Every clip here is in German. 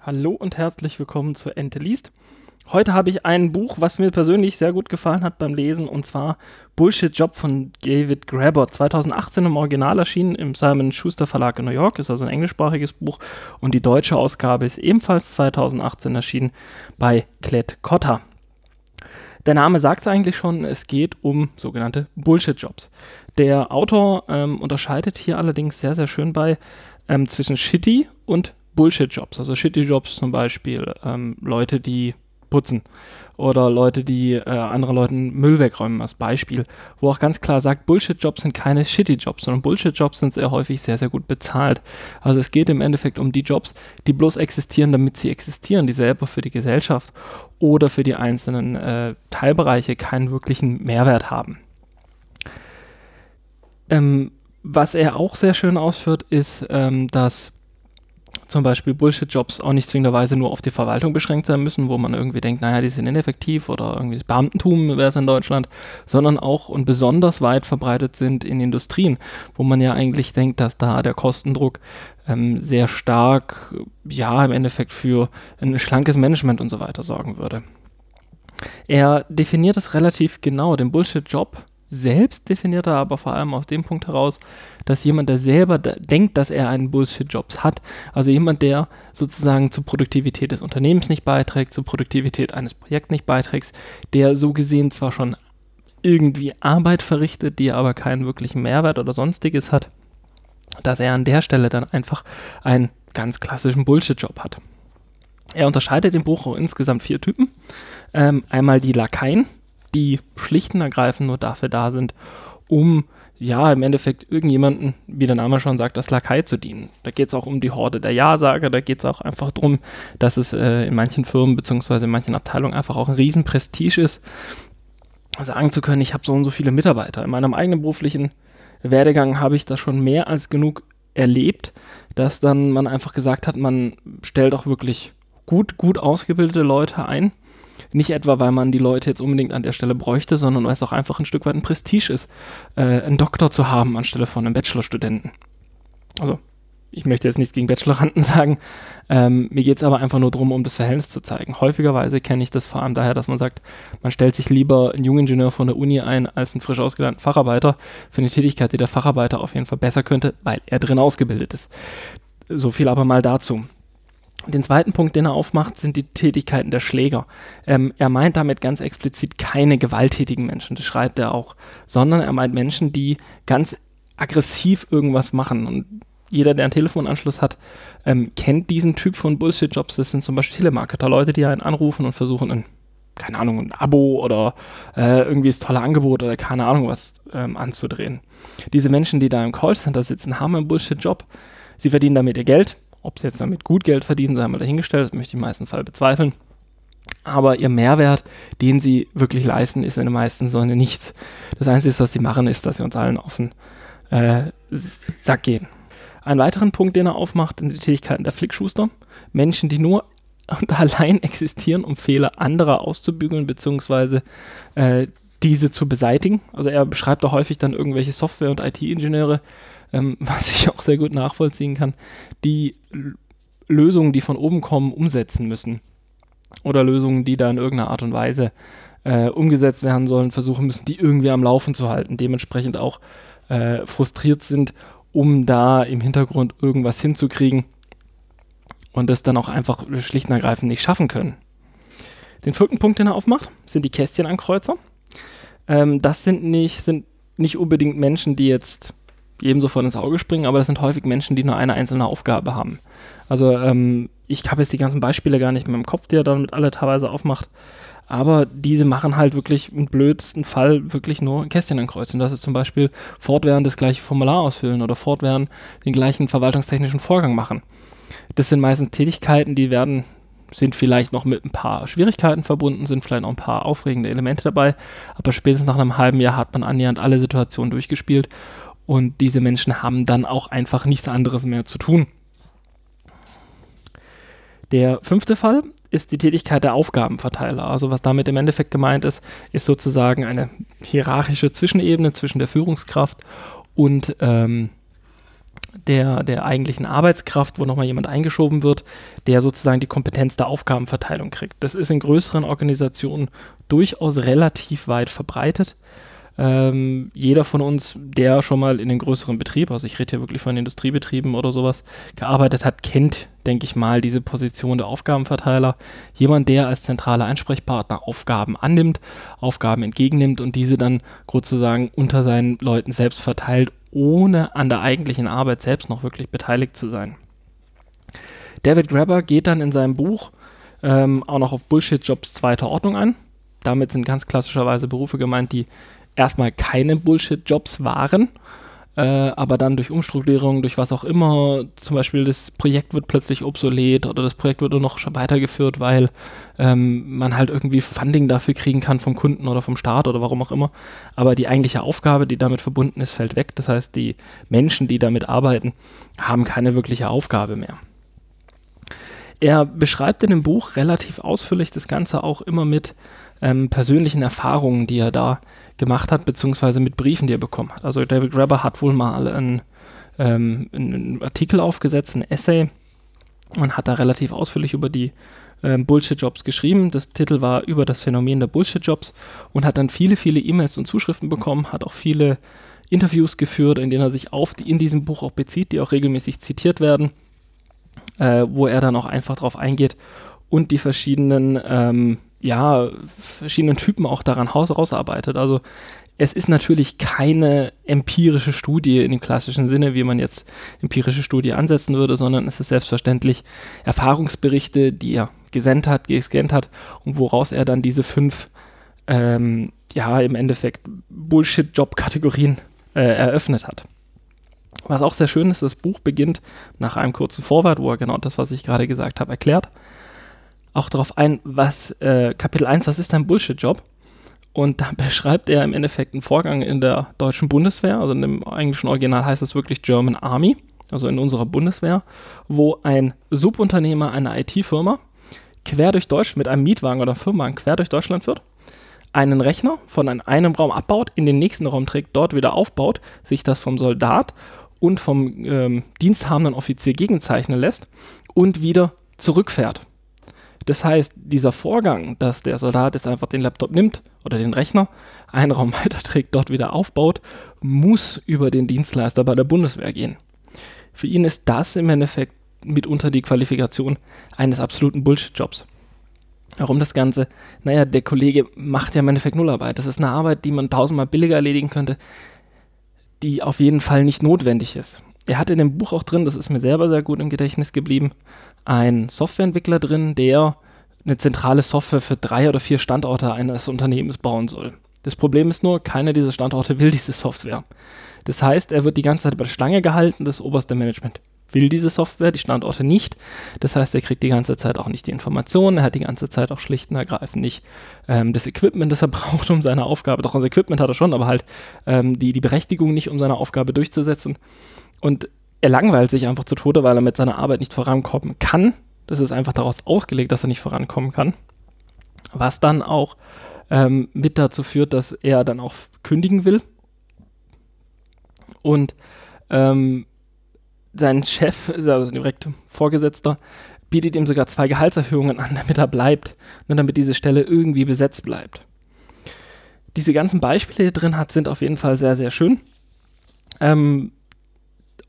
Hallo und herzlich willkommen zu Ente liest. Heute habe ich ein Buch, was mir persönlich sehr gut gefallen hat beim Lesen, und zwar Bullshit Job von David Graeber. 2018 im Original erschienen im Simon Schuster Verlag in New York, ist also ein englischsprachiges Buch. Und die deutsche Ausgabe ist ebenfalls 2018 erschienen bei Klett Cotta. Der Name sagt es eigentlich schon, es geht um sogenannte Bullshit-Jobs. Der Autor ähm, unterscheidet hier allerdings sehr, sehr schön bei ähm, zwischen Shitty und Bullshit-Jobs. Also Shitty-Jobs zum Beispiel ähm, Leute, die putzen oder Leute, die äh, anderen Leuten Müll wegräumen als Beispiel, wo auch ganz klar sagt, Bullshit-Jobs sind keine Shitty-Jobs, sondern Bullshit-Jobs sind sehr häufig sehr, sehr gut bezahlt. Also es geht im Endeffekt um die Jobs, die bloß existieren, damit sie existieren, die selber für die Gesellschaft oder für die einzelnen äh, Teilbereiche keinen wirklichen Mehrwert haben. Ähm, was er auch sehr schön ausführt, ist, ähm, dass zum Beispiel Bullshit-Jobs auch nicht zwingenderweise nur auf die Verwaltung beschränkt sein müssen, wo man irgendwie denkt, naja, die sind ineffektiv oder irgendwie das Beamtentum wäre es in Deutschland, sondern auch und besonders weit verbreitet sind in Industrien, wo man ja eigentlich denkt, dass da der Kostendruck ähm, sehr stark, ja, im Endeffekt für ein schlankes Management und so weiter sorgen würde. Er definiert es relativ genau, den Bullshit-Job selbst definiert er aber vor allem aus dem Punkt heraus, dass jemand, der selber denkt, dass er einen Bullshit-Jobs hat, also jemand, der sozusagen zur Produktivität des Unternehmens nicht beiträgt, zur Produktivität eines Projekts nicht beiträgt, der so gesehen zwar schon irgendwie Arbeit verrichtet, die aber keinen wirklichen Mehrwert oder sonstiges hat, dass er an der Stelle dann einfach einen ganz klassischen Bullshit-Job hat. Er unterscheidet im Buch insgesamt vier Typen. Ähm, einmal die Lakaien, die schlicht und ergreifend nur dafür da sind, um ja, im Endeffekt irgendjemanden, wie der Name schon sagt, als Lakai zu dienen. Da geht es auch um die Horde der Ja-Sager, da geht es auch einfach darum, dass es äh, in manchen Firmen bzw. in manchen Abteilungen einfach auch ein Riesenprestige ist, sagen zu können, ich habe so und so viele Mitarbeiter. In meinem eigenen beruflichen Werdegang habe ich da schon mehr als genug erlebt, dass dann man einfach gesagt hat, man stellt auch wirklich gut, gut ausgebildete Leute ein nicht etwa, weil man die Leute jetzt unbedingt an der Stelle bräuchte, sondern weil es auch einfach ein Stück weit ein Prestige ist, äh, einen Doktor zu haben anstelle von einem Bachelorstudenten. Also, ich möchte jetzt nichts gegen Bacheloranden sagen. Ähm, mir geht es aber einfach nur darum, um das Verhältnis zu zeigen. Häufigerweise kenne ich das vor allem daher, dass man sagt, man stellt sich lieber einen Jungingenieur von der Uni ein als einen frisch ausgelernten Facharbeiter für eine Tätigkeit, die der Facharbeiter auf jeden Fall besser könnte, weil er drin ausgebildet ist. So viel aber mal dazu. Den zweiten Punkt, den er aufmacht, sind die Tätigkeiten der Schläger. Ähm, er meint damit ganz explizit keine gewalttätigen Menschen, das schreibt er auch, sondern er meint Menschen, die ganz aggressiv irgendwas machen. Und jeder, der einen Telefonanschluss hat, ähm, kennt diesen Typ von Bullshit-Jobs. Das sind zum Beispiel Telemarketer, Leute, die einen anrufen und versuchen, ein, keine Ahnung, ein Abo oder äh, irgendwie das tolle Angebot oder keine Ahnung was ähm, anzudrehen. Diese Menschen, die da im Callcenter sitzen, haben einen Bullshit-Job. Sie verdienen damit ihr Geld ob sie jetzt damit gut Geld verdienen, sei mal dahingestellt, das möchte ich im meisten Fall bezweifeln. Aber ihr Mehrwert, den sie wirklich leisten, ist in den meisten Säulen nichts. Das Einzige, was sie machen, ist, dass sie uns allen offen äh, Sack gehen. Einen weiteren Punkt, den er aufmacht, sind die Tätigkeiten der Flickschuster. Menschen, die nur und allein existieren, um Fehler anderer auszubügeln, beziehungsweise äh, diese zu beseitigen. Also er beschreibt auch häufig dann irgendwelche Software- und IT-Ingenieure, ähm, was ich auch sehr gut nachvollziehen kann, die Lösungen, die von oben kommen, umsetzen müssen. Oder Lösungen, die da in irgendeiner Art und Weise äh, umgesetzt werden sollen, versuchen müssen, die irgendwie am Laufen zu halten. Dementsprechend auch äh, frustriert sind, um da im Hintergrund irgendwas hinzukriegen und das dann auch einfach schlicht und ergreifend nicht schaffen können. Den vierten Punkt, den er aufmacht, sind die Kästchenankreuzer. Ähm, das sind nicht, sind nicht unbedingt Menschen, die jetzt jedem sofort ins Auge springen, aber das sind häufig Menschen, die nur eine einzelne Aufgabe haben. Also ähm, ich habe jetzt die ganzen Beispiele gar nicht mehr im Kopf, die er damit alle teilweise aufmacht. Aber diese machen halt wirklich im blödesten Fall wirklich nur ein Kästchen ankreuzen. Das ist zum Beispiel fortwährend das gleiche Formular ausfüllen oder fortwährend den gleichen verwaltungstechnischen Vorgang machen. Das sind meistens Tätigkeiten, die werden, sind vielleicht noch mit ein paar Schwierigkeiten verbunden, sind vielleicht noch ein paar aufregende Elemente dabei, aber spätestens nach einem halben Jahr hat man annähernd alle Situationen durchgespielt und diese Menschen haben dann auch einfach nichts anderes mehr zu tun. Der fünfte Fall ist die Tätigkeit der Aufgabenverteiler. Also was damit im Endeffekt gemeint ist, ist sozusagen eine hierarchische Zwischenebene zwischen der Führungskraft und ähm, der, der eigentlichen Arbeitskraft, wo nochmal jemand eingeschoben wird, der sozusagen die Kompetenz der Aufgabenverteilung kriegt. Das ist in größeren Organisationen durchaus relativ weit verbreitet. Ähm, jeder von uns, der schon mal in einem größeren Betrieb, also ich rede hier wirklich von Industriebetrieben oder sowas, gearbeitet hat, kennt, denke ich mal, diese Position der Aufgabenverteiler. Jemand, der als zentraler Ansprechpartner Aufgaben annimmt, Aufgaben entgegennimmt und diese dann sozusagen unter seinen Leuten selbst verteilt, ohne an der eigentlichen Arbeit selbst noch wirklich beteiligt zu sein. David Grabber geht dann in seinem Buch ähm, auch noch auf Bullshit-Jobs zweiter Ordnung ein. Damit sind ganz klassischerweise Berufe gemeint, die erstmal keine Bullshit-Jobs waren, äh, aber dann durch Umstrukturierung, durch was auch immer, zum Beispiel das Projekt wird plötzlich obsolet oder das Projekt wird nur noch weitergeführt, weil ähm, man halt irgendwie Funding dafür kriegen kann vom Kunden oder vom Staat oder warum auch immer. Aber die eigentliche Aufgabe, die damit verbunden ist, fällt weg. Das heißt, die Menschen, die damit arbeiten, haben keine wirkliche Aufgabe mehr. Er beschreibt in dem Buch relativ ausführlich das Ganze auch immer mit ähm, persönlichen Erfahrungen, die er da gemacht hat, beziehungsweise mit Briefen, die er bekommen hat. Also David Grabber hat wohl mal einen, ähm, einen Artikel aufgesetzt, ein Essay, und hat da relativ ausführlich über die ähm, Bullshit-Jobs geschrieben. Das Titel war über das Phänomen der Bullshit-Jobs und hat dann viele, viele E-Mails und Zuschriften bekommen, hat auch viele Interviews geführt, in denen er sich auf die, in diesem Buch auch bezieht, die auch regelmäßig zitiert werden, äh, wo er dann auch einfach drauf eingeht und die verschiedenen ähm, ja, verschiedenen Typen auch daran rausarbeitet. Also es ist natürlich keine empirische Studie in dem klassischen Sinne, wie man jetzt empirische Studie ansetzen würde, sondern es ist selbstverständlich Erfahrungsberichte, die er gesendet hat, gescannt hat und woraus er dann diese fünf, ähm, ja, im Endeffekt Bullshit-Job-Kategorien äh, eröffnet hat. Was auch sehr schön ist, das Buch beginnt nach einem kurzen Vorwort, wo er genau das, was ich gerade gesagt habe, erklärt auch darauf ein, was äh, Kapitel 1, was ist dein Bullshit-Job? Und da beschreibt er im Endeffekt einen Vorgang in der deutschen Bundeswehr, also in dem englischen Original heißt es wirklich German Army, also in unserer Bundeswehr, wo ein Subunternehmer einer IT-Firma quer durch Deutschland mit einem Mietwagen oder Firmenwagen quer durch Deutschland führt, einen Rechner von einem Raum abbaut, in den nächsten Raum trägt, dort wieder aufbaut, sich das vom Soldat und vom ähm, diensthabenden Offizier gegenzeichnen lässt und wieder zurückfährt. Das heißt, dieser Vorgang, dass der Soldat jetzt einfach den Laptop nimmt oder den Rechner, einen Raum weiterträgt, dort wieder aufbaut, muss über den Dienstleister bei der Bundeswehr gehen. Für ihn ist das im Endeffekt mitunter die Qualifikation eines absoluten Bullshit-Jobs. Warum das Ganze? Naja, der Kollege macht ja im Endeffekt Nullarbeit. Das ist eine Arbeit, die man tausendmal billiger erledigen könnte, die auf jeden Fall nicht notwendig ist. Er hat in dem Buch auch drin, das ist mir selber sehr gut im Gedächtnis geblieben, ein Softwareentwickler drin, der eine zentrale Software für drei oder vier Standorte eines Unternehmens bauen soll. Das Problem ist nur, keiner dieser Standorte will diese Software. Das heißt, er wird die ganze Zeit bei der Stange gehalten, das oberste Management will diese Software, die Standorte nicht. Das heißt, er kriegt die ganze Zeit auch nicht die Informationen, er hat die ganze Zeit auch schlicht und ergreifend nicht ähm, das Equipment, das er braucht, um seine Aufgabe, doch das Equipment hat er schon, aber halt ähm, die, die Berechtigung nicht, um seine Aufgabe durchzusetzen. Und er langweilt sich einfach zu Tode, weil er mit seiner Arbeit nicht vorankommen kann. Das ist einfach daraus ausgelegt, dass er nicht vorankommen kann. Was dann auch ähm, mit dazu führt, dass er dann auch kündigen will. Und ähm, sein Chef, also direkt Vorgesetzter, bietet ihm sogar zwei Gehaltserhöhungen an, damit er bleibt, nur damit diese Stelle irgendwie besetzt bleibt. Diese ganzen Beispiele, die er drin hat, sind auf jeden Fall sehr, sehr schön. Ähm,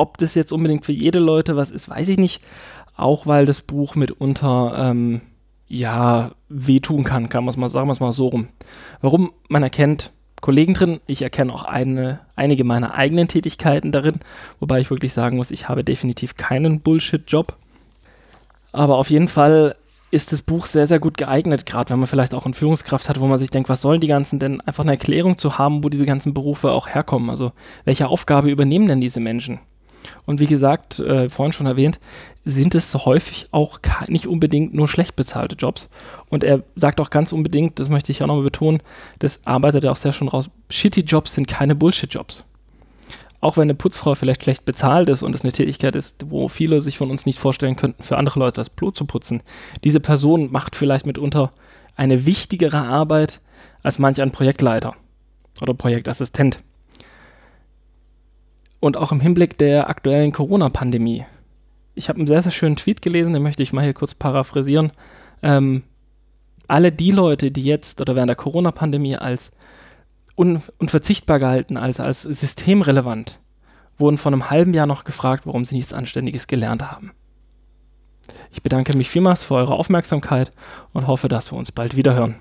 ob das jetzt unbedingt für jede Leute was ist, weiß ich nicht. Auch weil das Buch mitunter, ähm, ja, wehtun kann, kann man es mal, sagen wir es mal so rum. Warum? Man erkennt Kollegen drin, ich erkenne auch eine, einige meiner eigenen Tätigkeiten darin, wobei ich wirklich sagen muss, ich habe definitiv keinen Bullshit-Job. Aber auf jeden Fall ist das Buch sehr, sehr gut geeignet, gerade wenn man vielleicht auch eine Führungskraft hat, wo man sich denkt, was sollen die ganzen denn, einfach eine Erklärung zu haben, wo diese ganzen Berufe auch herkommen. Also welche Aufgabe übernehmen denn diese Menschen? Und wie gesagt, äh, vorhin schon erwähnt, sind es häufig auch nicht unbedingt nur schlecht bezahlte Jobs. Und er sagt auch ganz unbedingt, das möchte ich auch nochmal betonen, das arbeitet er auch sehr schon raus, shitty Jobs sind keine Bullshit-Jobs. auch wenn eine Putzfrau vielleicht schlecht bezahlt ist und es eine Tätigkeit ist, wo viele sich von uns nicht vorstellen könnten, für andere Leute das Blut zu putzen, diese Person macht vielleicht mitunter eine wichtigere Arbeit als manch ein Projektleiter oder Projektassistent. Und auch im Hinblick der aktuellen Corona-Pandemie. Ich habe einen sehr, sehr schönen Tweet gelesen, den möchte ich mal hier kurz paraphrasieren. Ähm, alle die Leute, die jetzt oder während der Corona-Pandemie als un unverzichtbar gehalten, als, als systemrelevant, wurden vor einem halben Jahr noch gefragt, warum sie nichts Anständiges gelernt haben. Ich bedanke mich vielmals für eure Aufmerksamkeit und hoffe, dass wir uns bald wieder hören.